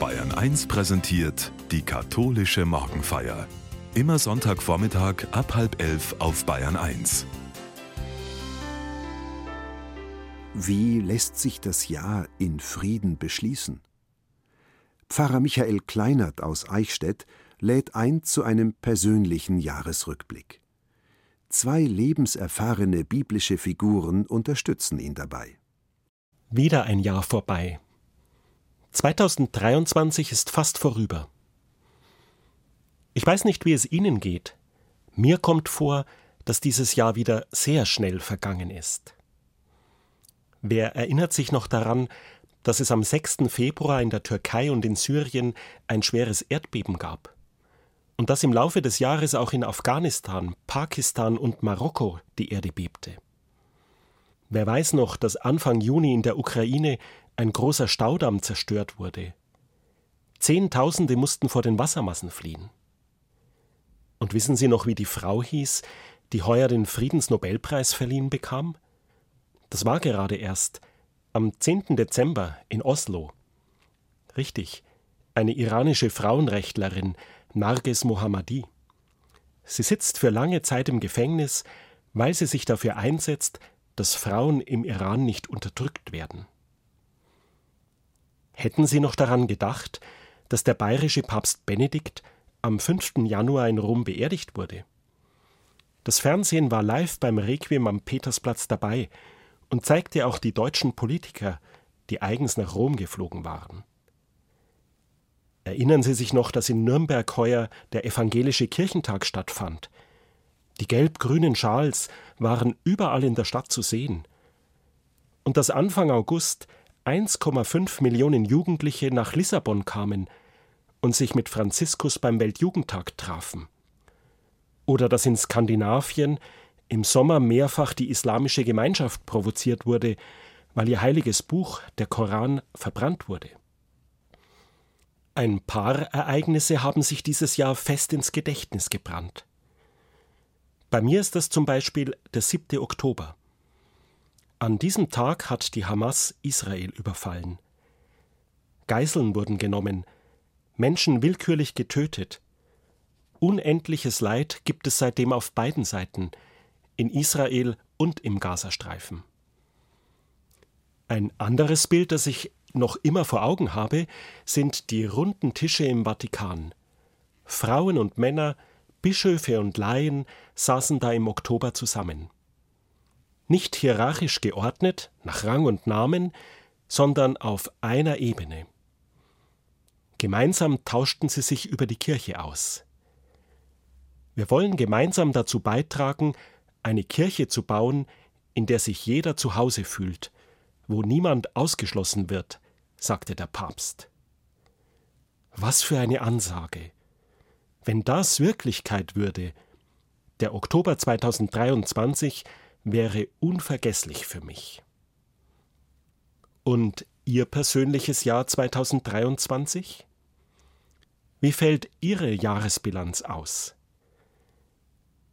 Bayern 1 präsentiert die katholische Morgenfeier. Immer Sonntagvormittag ab halb elf auf Bayern 1. Wie lässt sich das Jahr in Frieden beschließen? Pfarrer Michael Kleinert aus Eichstätt lädt ein zu einem persönlichen Jahresrückblick. Zwei lebenserfahrene biblische Figuren unterstützen ihn dabei. Wieder ein Jahr vorbei. 2023 ist fast vorüber. Ich weiß nicht, wie es Ihnen geht. Mir kommt vor, dass dieses Jahr wieder sehr schnell vergangen ist. Wer erinnert sich noch daran, dass es am 6. Februar in der Türkei und in Syrien ein schweres Erdbeben gab? Und dass im Laufe des Jahres auch in Afghanistan, Pakistan und Marokko die Erde bebte? Wer weiß noch, dass Anfang Juni in der Ukraine ein großer Staudamm zerstört wurde? Zehntausende mussten vor den Wassermassen fliehen. Und wissen Sie noch, wie die Frau hieß, die heuer den Friedensnobelpreis verliehen bekam? Das war gerade erst am 10. Dezember in Oslo. Richtig, eine iranische Frauenrechtlerin, Narges Mohammadi. Sie sitzt für lange Zeit im Gefängnis, weil sie sich dafür einsetzt, dass Frauen im Iran nicht unterdrückt werden. Hätten Sie noch daran gedacht, dass der bayerische Papst Benedikt am 5. Januar in Rom beerdigt wurde? Das Fernsehen war live beim Requiem am Petersplatz dabei und zeigte auch die deutschen Politiker, die eigens nach Rom geflogen waren. Erinnern Sie sich noch, dass in Nürnberg heuer der evangelische Kirchentag stattfand? Die gelb-grünen Schals waren überall in der Stadt zu sehen. Und dass Anfang August 1,5 Millionen Jugendliche nach Lissabon kamen und sich mit Franziskus beim Weltjugendtag trafen. Oder dass in Skandinavien im Sommer mehrfach die islamische Gemeinschaft provoziert wurde, weil ihr heiliges Buch, der Koran, verbrannt wurde. Ein paar Ereignisse haben sich dieses Jahr fest ins Gedächtnis gebrannt. Bei mir ist das zum Beispiel der 7. Oktober. An diesem Tag hat die Hamas Israel überfallen. Geiseln wurden genommen, Menschen willkürlich getötet. Unendliches Leid gibt es seitdem auf beiden Seiten – in Israel und im Gazastreifen. Ein anderes Bild, das ich noch immer vor Augen habe, sind die runden Tische im Vatikan. Frauen und Männer, Bischöfe und Laien saßen da im Oktober zusammen. Nicht hierarchisch geordnet, nach Rang und Namen, sondern auf einer Ebene. Gemeinsam tauschten sie sich über die Kirche aus. Wir wollen gemeinsam dazu beitragen, eine Kirche zu bauen, in der sich jeder zu Hause fühlt, wo niemand ausgeschlossen wird, sagte der Papst. Was für eine Ansage. Wenn das Wirklichkeit würde, der Oktober 2023 wäre unvergesslich für mich. Und Ihr persönliches Jahr 2023? Wie fällt Ihre Jahresbilanz aus?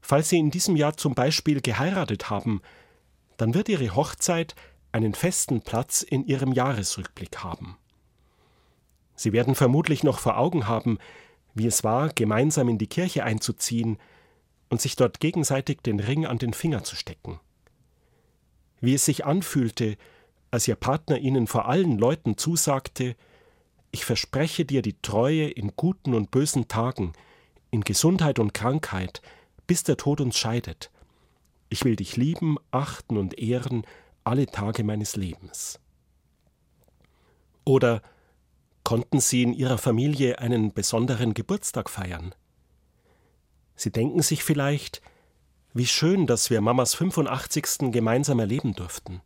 Falls Sie in diesem Jahr zum Beispiel geheiratet haben, dann wird Ihre Hochzeit einen festen Platz in Ihrem Jahresrückblick haben. Sie werden vermutlich noch vor Augen haben, wie es war, gemeinsam in die Kirche einzuziehen und sich dort gegenseitig den Ring an den Finger zu stecken. Wie es sich anfühlte, als Ihr Partner Ihnen vor allen Leuten zusagte, ich verspreche dir die Treue in guten und bösen Tagen, in Gesundheit und Krankheit, bis der Tod uns scheidet. Ich will dich lieben, achten und ehren alle Tage meines Lebens. Oder konnten Sie in Ihrer Familie einen besonderen Geburtstag feiern? Sie denken sich vielleicht, wie schön, dass wir Mamas 85. gemeinsam erleben durften.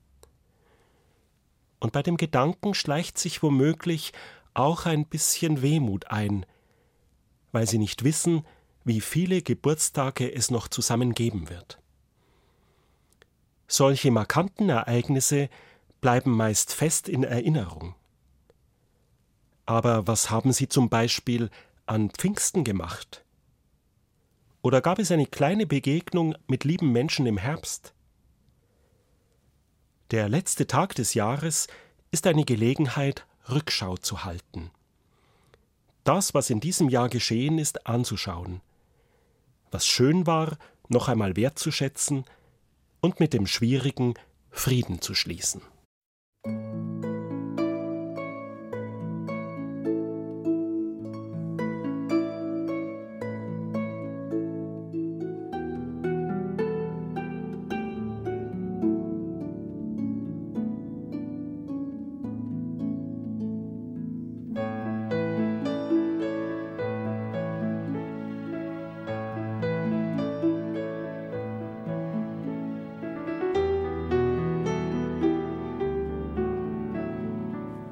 Und bei dem Gedanken schleicht sich womöglich auch ein bisschen Wehmut ein, weil sie nicht wissen, wie viele Geburtstage es noch zusammen geben wird. Solche markanten Ereignisse bleiben meist fest in Erinnerung. Aber was haben Sie zum Beispiel an Pfingsten gemacht? Oder gab es eine kleine Begegnung mit lieben Menschen im Herbst? Der letzte Tag des Jahres ist eine Gelegenheit, Rückschau zu halten. das, was in diesem Jahr geschehen ist, anzuschauen. Was schön war, noch einmal wertzuschätzen und mit dem Schwierigen Frieden zu schließen.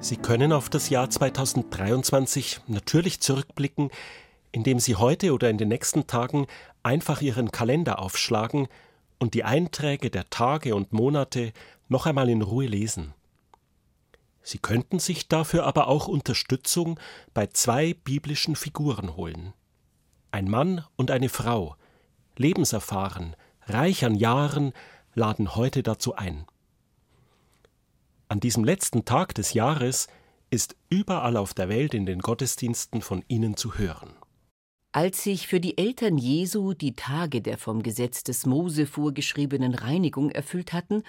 Sie können auf das Jahr 2023 natürlich zurückblicken, indem Sie heute oder in den nächsten Tagen einfach Ihren Kalender aufschlagen und die Einträge der Tage und Monate noch einmal in Ruhe lesen. Sie könnten sich dafür aber auch Unterstützung bei zwei biblischen Figuren holen. Ein Mann und eine Frau, lebenserfahren, reich an Jahren, laden heute dazu ein. An diesem letzten Tag des Jahres ist überall auf der Welt in den Gottesdiensten von ihnen zu hören. Als sich für die Eltern Jesu die Tage der vom Gesetz des Mose vorgeschriebenen Reinigung erfüllt hatten,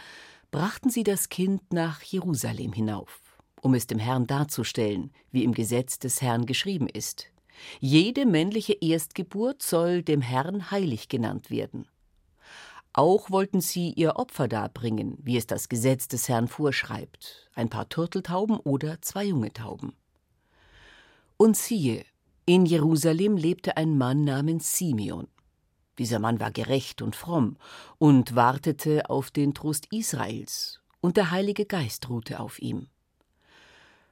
brachten sie das Kind nach Jerusalem hinauf, um es dem Herrn darzustellen, wie im Gesetz des Herrn geschrieben ist. Jede männliche Erstgeburt soll dem Herrn heilig genannt werden. Auch wollten sie ihr Opfer darbringen, wie es das Gesetz des Herrn vorschreibt, ein paar Turteltauben oder zwei junge Tauben. Und siehe, in Jerusalem lebte ein Mann namens Simeon. Dieser Mann war gerecht und fromm und wartete auf den Trost Israels, und der Heilige Geist ruhte auf ihm.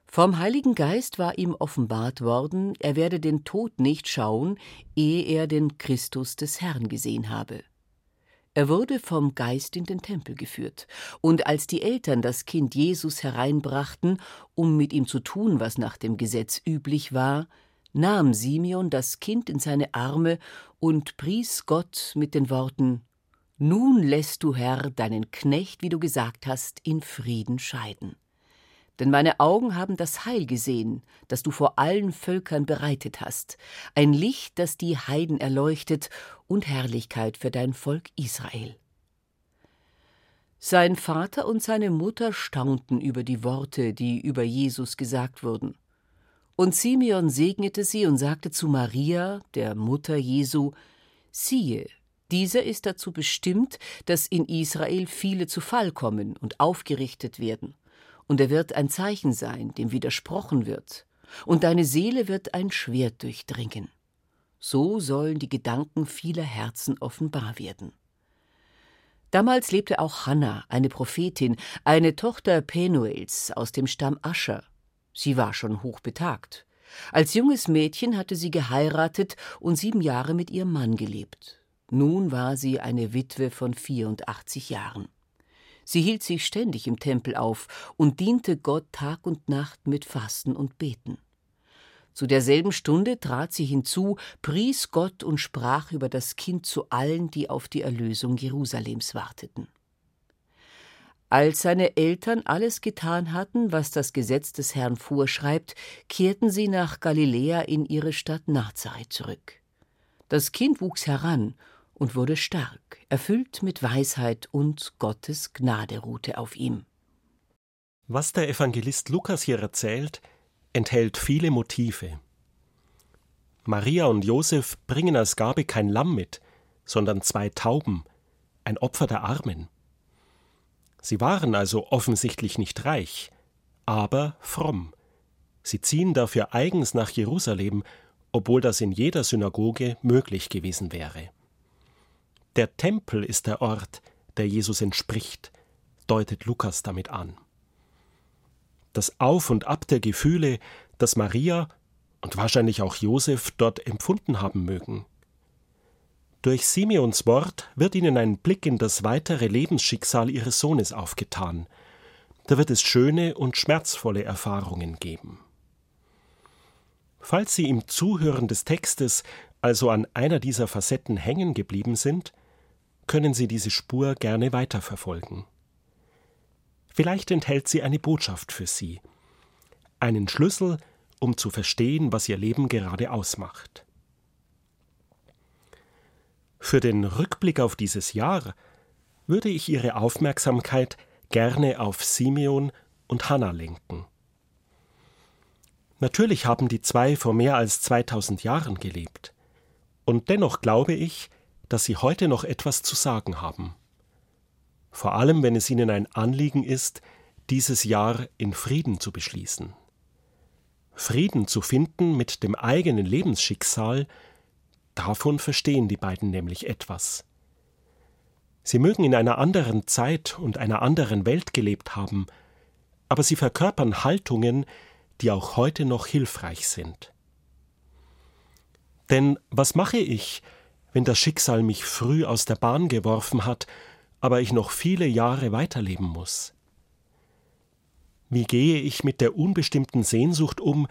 Vom Heiligen Geist war ihm offenbart worden, er werde den Tod nicht schauen, ehe er den Christus des Herrn gesehen habe. Er wurde vom Geist in den Tempel geführt, und als die Eltern das Kind Jesus hereinbrachten, um mit ihm zu tun, was nach dem Gesetz üblich war, nahm Simeon das Kind in seine Arme und pries Gott mit den Worten Nun lässt du, Herr, deinen Knecht, wie du gesagt hast, in Frieden scheiden denn meine Augen haben das Heil gesehen, das du vor allen Völkern bereitet hast, ein Licht, das die Heiden erleuchtet und Herrlichkeit für dein Volk Israel. Sein Vater und seine Mutter staunten über die Worte, die über Jesus gesagt wurden. Und Simeon segnete sie und sagte zu Maria, der Mutter Jesu, siehe, dieser ist dazu bestimmt, dass in Israel viele zu Fall kommen und aufgerichtet werden und er wird ein Zeichen sein, dem widersprochen wird, und deine Seele wird ein Schwert durchdringen. So sollen die Gedanken vieler Herzen offenbar werden. Damals lebte auch Hannah, eine Prophetin, eine Tochter Penuels aus dem Stamm Ascher. Sie war schon hochbetagt. Als junges Mädchen hatte sie geheiratet und sieben Jahre mit ihrem Mann gelebt. Nun war sie eine Witwe von 84 Jahren. Sie hielt sich ständig im Tempel auf und diente Gott Tag und Nacht mit Fasten und Beten. Zu derselben Stunde trat sie hinzu, pries Gott und sprach über das Kind zu allen, die auf die Erlösung Jerusalems warteten. Als seine Eltern alles getan hatten, was das Gesetz des Herrn vorschreibt, kehrten sie nach Galiläa in ihre Stadt Nazareth zurück. Das Kind wuchs heran und wurde stark, erfüllt mit Weisheit und Gottes Gnade ruhte auf ihm. Was der Evangelist Lukas hier erzählt, enthält viele Motive. Maria und Josef bringen als Gabe kein Lamm mit, sondern zwei Tauben, ein Opfer der Armen. Sie waren also offensichtlich nicht reich, aber fromm. Sie ziehen dafür eigens nach Jerusalem, obwohl das in jeder Synagoge möglich gewesen wäre. Der Tempel ist der Ort, der Jesus entspricht, deutet Lukas damit an. Das Auf und Ab der Gefühle, das Maria und wahrscheinlich auch Josef dort empfunden haben mögen. Durch Simeons Wort wird ihnen ein Blick in das weitere Lebensschicksal ihres Sohnes aufgetan. Da wird es schöne und schmerzvolle Erfahrungen geben. Falls Sie im Zuhören des Textes also an einer dieser Facetten hängen geblieben sind, können Sie diese Spur gerne weiterverfolgen. Vielleicht enthält sie eine Botschaft für Sie, einen Schlüssel, um zu verstehen, was ihr Leben gerade ausmacht. Für den Rückblick auf dieses Jahr würde ich Ihre Aufmerksamkeit gerne auf Simeon und Hannah lenken. Natürlich haben die zwei vor mehr als 2000 Jahren gelebt. Und dennoch glaube ich, dass sie heute noch etwas zu sagen haben. Vor allem, wenn es ihnen ein Anliegen ist, dieses Jahr in Frieden zu beschließen. Frieden zu finden mit dem eigenen Lebensschicksal, davon verstehen die beiden nämlich etwas. Sie mögen in einer anderen Zeit und einer anderen Welt gelebt haben, aber sie verkörpern Haltungen, die auch heute noch hilfreich sind. Denn was mache ich, wenn das Schicksal mich früh aus der Bahn geworfen hat, aber ich noch viele Jahre weiterleben muss? Wie gehe ich mit der unbestimmten Sehnsucht um,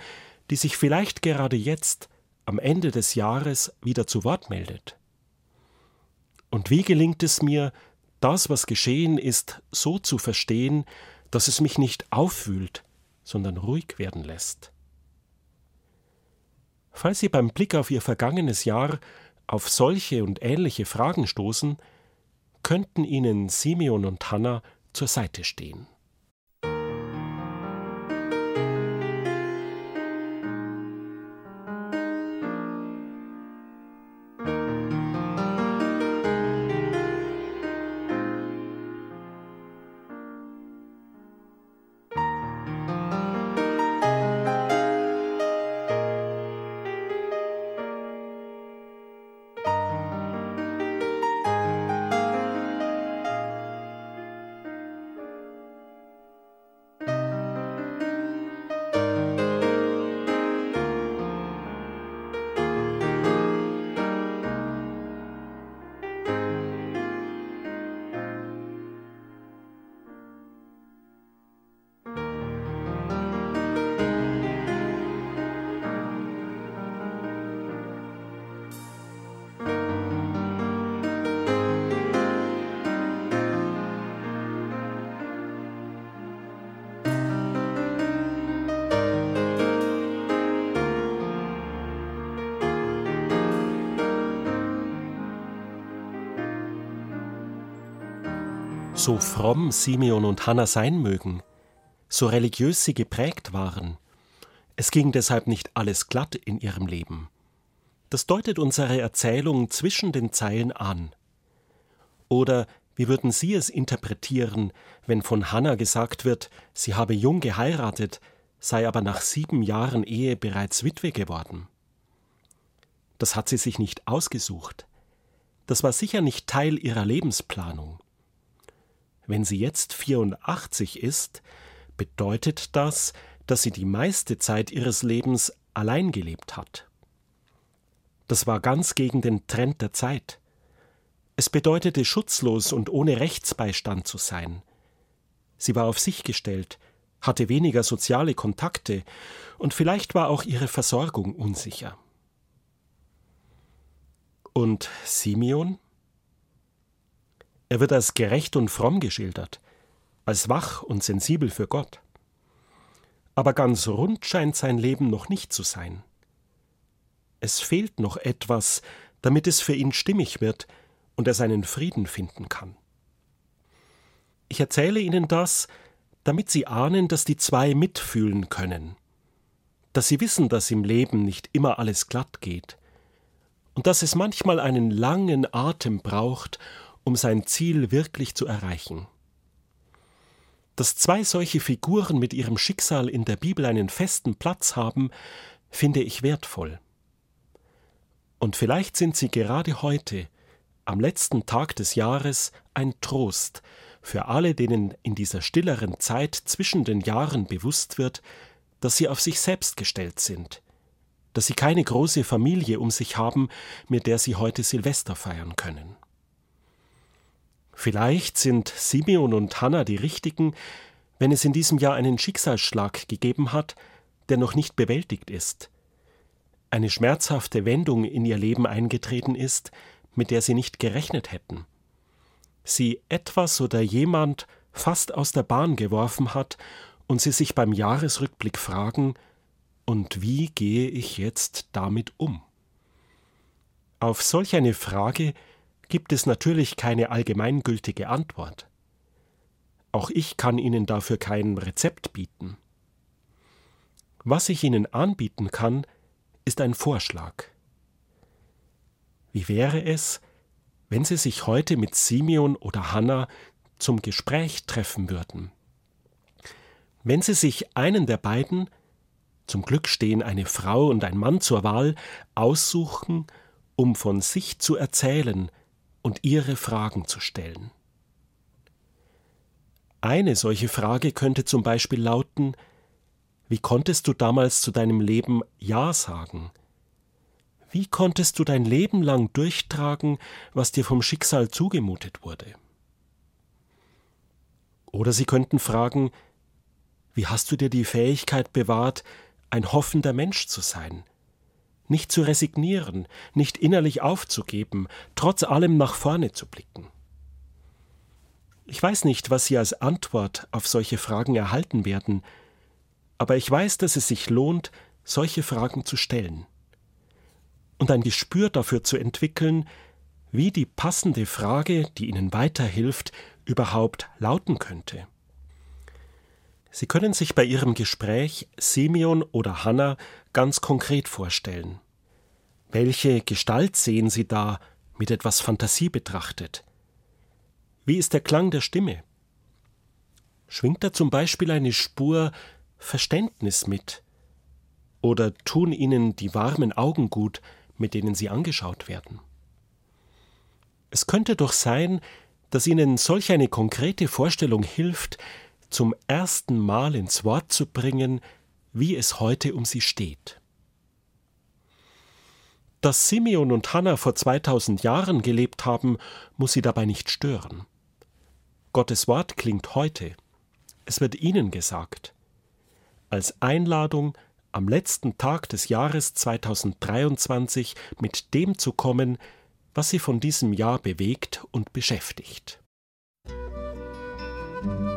die sich vielleicht gerade jetzt, am Ende des Jahres, wieder zu Wort meldet? Und wie gelingt es mir, das, was geschehen ist, so zu verstehen, dass es mich nicht aufwühlt, sondern ruhig werden lässt? Falls Sie beim Blick auf Ihr vergangenes Jahr auf solche und ähnliche Fragen stoßen, könnten Ihnen Simeon und Hannah zur Seite stehen. So fromm Simeon und Hannah sein mögen, so religiös sie geprägt waren, es ging deshalb nicht alles glatt in ihrem Leben. Das deutet unsere Erzählung zwischen den Zeilen an. Oder wie würden Sie es interpretieren, wenn von Hannah gesagt wird, sie habe jung geheiratet, sei aber nach sieben Jahren Ehe bereits Witwe geworden? Das hat sie sich nicht ausgesucht. Das war sicher nicht Teil ihrer Lebensplanung. Wenn sie jetzt 84 ist, bedeutet das, dass sie die meiste Zeit ihres Lebens allein gelebt hat. Das war ganz gegen den Trend der Zeit. Es bedeutete schutzlos und ohne Rechtsbeistand zu sein. Sie war auf sich gestellt, hatte weniger soziale Kontakte und vielleicht war auch ihre Versorgung unsicher. Und Simeon? Er wird als gerecht und fromm geschildert, als wach und sensibel für Gott. Aber ganz rund scheint sein Leben noch nicht zu sein. Es fehlt noch etwas, damit es für ihn stimmig wird und er seinen Frieden finden kann. Ich erzähle Ihnen das, damit Sie ahnen, dass die zwei mitfühlen können, dass Sie wissen, dass im Leben nicht immer alles glatt geht und dass es manchmal einen langen Atem braucht, um sein Ziel wirklich zu erreichen. Dass zwei solche Figuren mit ihrem Schicksal in der Bibel einen festen Platz haben, finde ich wertvoll. Und vielleicht sind sie gerade heute, am letzten Tag des Jahres, ein Trost für alle, denen in dieser stilleren Zeit zwischen den Jahren bewusst wird, dass sie auf sich selbst gestellt sind, dass sie keine große Familie um sich haben, mit der sie heute Silvester feiern können. Vielleicht sind Simeon und Hannah die richtigen, wenn es in diesem Jahr einen Schicksalsschlag gegeben hat, der noch nicht bewältigt ist. Eine schmerzhafte Wendung in ihr Leben eingetreten ist, mit der sie nicht gerechnet hätten. Sie etwas oder jemand fast aus der Bahn geworfen hat und sie sich beim Jahresrückblick fragen, Und wie gehe ich jetzt damit um? Auf solch eine Frage gibt es natürlich keine allgemeingültige Antwort. Auch ich kann Ihnen dafür kein Rezept bieten. Was ich Ihnen anbieten kann, ist ein Vorschlag. Wie wäre es, wenn Sie sich heute mit Simeon oder Hannah zum Gespräch treffen würden? Wenn Sie sich einen der beiden, zum Glück stehen eine Frau und ein Mann zur Wahl, aussuchen, um von sich zu erzählen und ihre Fragen zu stellen. Eine solche Frage könnte zum Beispiel lauten Wie konntest du damals zu deinem Leben Ja sagen? Wie konntest du dein Leben lang durchtragen, was dir vom Schicksal zugemutet wurde? Oder sie könnten fragen Wie hast du dir die Fähigkeit bewahrt, ein hoffender Mensch zu sein? Nicht zu resignieren, nicht innerlich aufzugeben, trotz allem nach vorne zu blicken. Ich weiß nicht, was Sie als Antwort auf solche Fragen erhalten werden, aber ich weiß, dass es sich lohnt, solche Fragen zu stellen und ein Gespür dafür zu entwickeln, wie die passende Frage, die Ihnen weiterhilft, überhaupt lauten könnte. Sie können sich bei Ihrem Gespräch Simeon oder Hannah ganz konkret vorstellen. Welche Gestalt sehen Sie da, mit etwas Fantasie betrachtet? Wie ist der Klang der Stimme? Schwingt da zum Beispiel eine Spur Verständnis mit? Oder tun Ihnen die warmen Augen gut, mit denen Sie angeschaut werden? Es könnte doch sein, dass Ihnen solch eine konkrete Vorstellung hilft, zum ersten Mal ins Wort zu bringen, wie es heute um Sie steht. Dass Simeon und Hannah vor 2000 Jahren gelebt haben, muss sie dabei nicht stören. Gottes Wort klingt heute. Es wird ihnen gesagt. Als Einladung, am letzten Tag des Jahres 2023 mit dem zu kommen, was sie von diesem Jahr bewegt und beschäftigt. Musik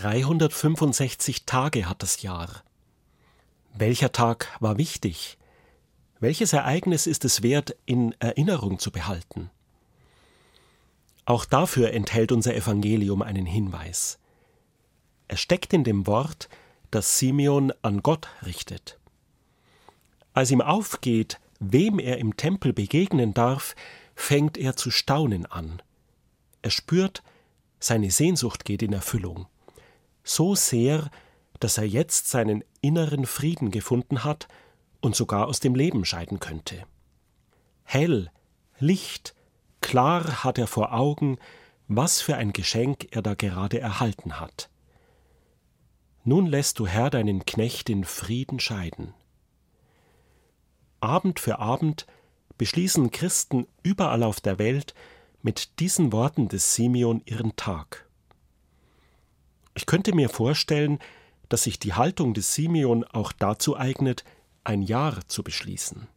365 Tage hat das Jahr. Welcher Tag war wichtig? Welches Ereignis ist es wert, in Erinnerung zu behalten? Auch dafür enthält unser Evangelium einen Hinweis. Er steckt in dem Wort, das Simeon an Gott richtet. Als ihm aufgeht, wem er im Tempel begegnen darf, fängt er zu staunen an. Er spürt, seine Sehnsucht geht in Erfüllung. So sehr, dass er jetzt seinen inneren Frieden gefunden hat und sogar aus dem Leben scheiden könnte. Hell, Licht, klar hat er vor Augen, was für ein Geschenk er da gerade erhalten hat. Nun lässt du Herr deinen Knecht in Frieden scheiden. Abend für Abend beschließen Christen überall auf der Welt mit diesen Worten des Simeon ihren Tag. Ich könnte mir vorstellen, dass sich die Haltung des Simeon auch dazu eignet, ein Jahr zu beschließen.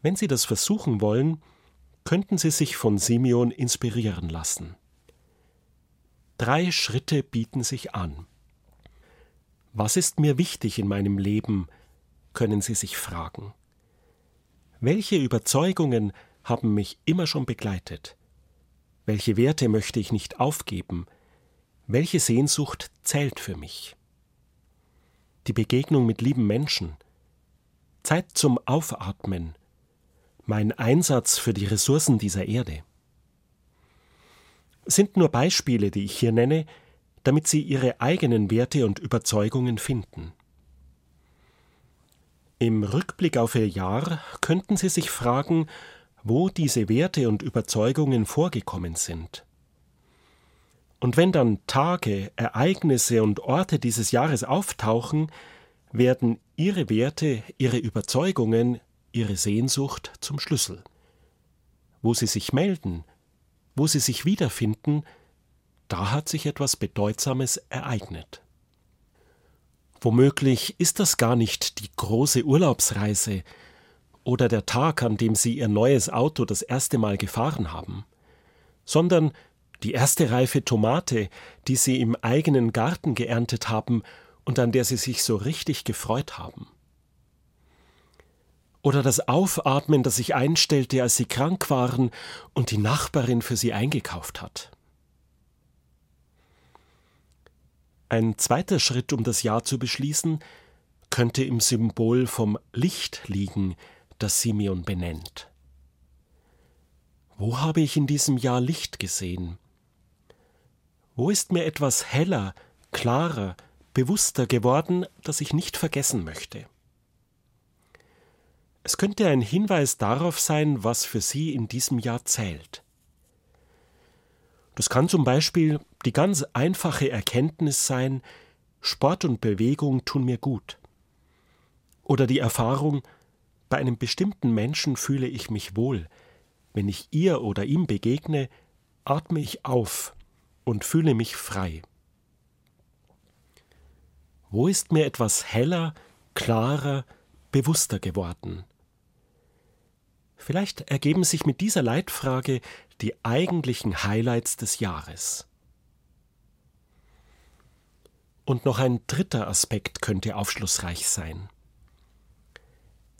Wenn Sie das versuchen wollen, könnten Sie sich von Simeon inspirieren lassen. Drei Schritte bieten sich an. Was ist mir wichtig in meinem Leben, können Sie sich fragen. Welche Überzeugungen haben mich immer schon begleitet? Welche Werte möchte ich nicht aufgeben? Welche Sehnsucht zählt für mich? Die Begegnung mit lieben Menschen, Zeit zum Aufatmen, mein Einsatz für die Ressourcen dieser Erde. Sind nur Beispiele, die ich hier nenne, damit Sie Ihre eigenen Werte und Überzeugungen finden. Im Rückblick auf Ihr Jahr könnten Sie sich fragen, wo diese Werte und Überzeugungen vorgekommen sind. Und wenn dann Tage, Ereignisse und Orte dieses Jahres auftauchen, werden Ihre Werte, Ihre Überzeugungen, Ihre Sehnsucht zum Schlüssel. Wo Sie sich melden, wo Sie sich wiederfinden, da hat sich etwas Bedeutsames ereignet. Womöglich ist das gar nicht die große Urlaubsreise oder der Tag, an dem Sie Ihr neues Auto das erste Mal gefahren haben, sondern die erste reife Tomate, die Sie im eigenen Garten geerntet haben und an der Sie sich so richtig gefreut haben. Oder das Aufatmen, das sich einstellte, als Sie krank waren und die Nachbarin für Sie eingekauft hat. Ein zweiter Schritt, um das Ja zu beschließen, könnte im Symbol vom Licht liegen, das Simeon benennt. Wo habe ich in diesem Jahr Licht gesehen? Wo ist mir etwas heller, klarer, bewusster geworden, das ich nicht vergessen möchte? Es könnte ein Hinweis darauf sein, was für Sie in diesem Jahr zählt. Das kann zum Beispiel die ganz einfache Erkenntnis sein, Sport und Bewegung tun mir gut. Oder die Erfahrung, bei einem bestimmten Menschen fühle ich mich wohl. Wenn ich ihr oder ihm begegne, atme ich auf und fühle mich frei. Wo ist mir etwas heller, klarer, bewusster geworden? Vielleicht ergeben sich mit dieser Leitfrage die eigentlichen Highlights des Jahres. Und noch ein dritter Aspekt könnte aufschlussreich sein.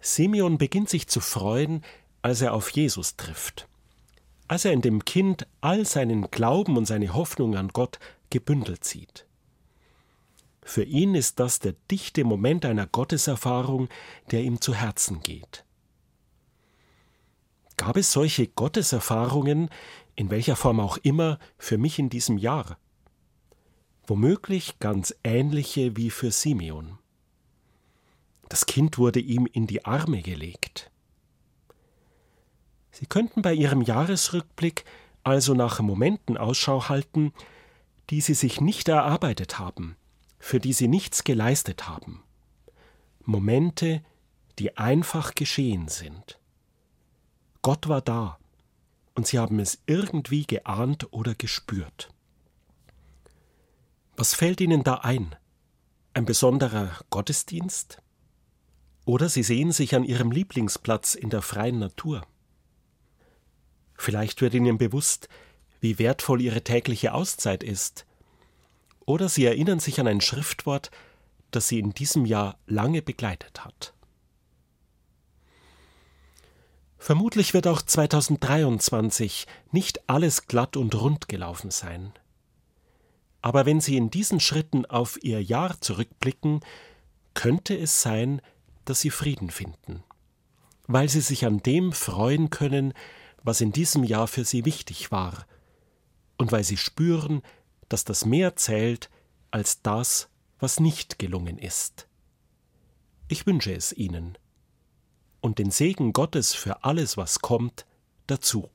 Simeon beginnt sich zu freuen, als er auf Jesus trifft, als er in dem Kind all seinen Glauben und seine Hoffnung an Gott gebündelt sieht. Für ihn ist das der dichte Moment einer Gotteserfahrung, der ihm zu Herzen geht. Gab es solche Gotteserfahrungen, in welcher Form auch immer, für mich in diesem Jahr? Womöglich ganz ähnliche wie für Simeon. Das Kind wurde ihm in die Arme gelegt. Sie könnten bei Ihrem Jahresrückblick also nach Momenten Ausschau halten, die Sie sich nicht erarbeitet haben, für die Sie nichts geleistet haben. Momente, die einfach geschehen sind. Gott war da, und sie haben es irgendwie geahnt oder gespürt. Was fällt Ihnen da ein? Ein besonderer Gottesdienst? Oder Sie sehen sich an Ihrem Lieblingsplatz in der freien Natur. Vielleicht wird Ihnen bewusst, wie wertvoll Ihre tägliche Auszeit ist. Oder Sie erinnern sich an ein Schriftwort, das Sie in diesem Jahr lange begleitet hat. Vermutlich wird auch 2023 nicht alles glatt und rund gelaufen sein. Aber wenn Sie in diesen Schritten auf Ihr Jahr zurückblicken, könnte es sein, dass Sie Frieden finden, weil Sie sich an dem freuen können, was in diesem Jahr für Sie wichtig war, und weil Sie spüren, dass das mehr zählt als das, was nicht gelungen ist. Ich wünsche es Ihnen und den Segen Gottes für alles, was kommt, dazu.